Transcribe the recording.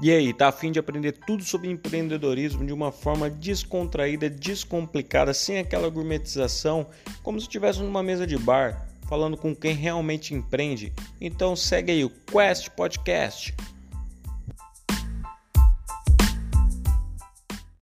E aí, tá afim de aprender tudo sobre empreendedorismo de uma forma descontraída, descomplicada, sem aquela gourmetização, como se estivesse numa mesa de bar, falando com quem realmente empreende? Então segue aí o Quest Podcast.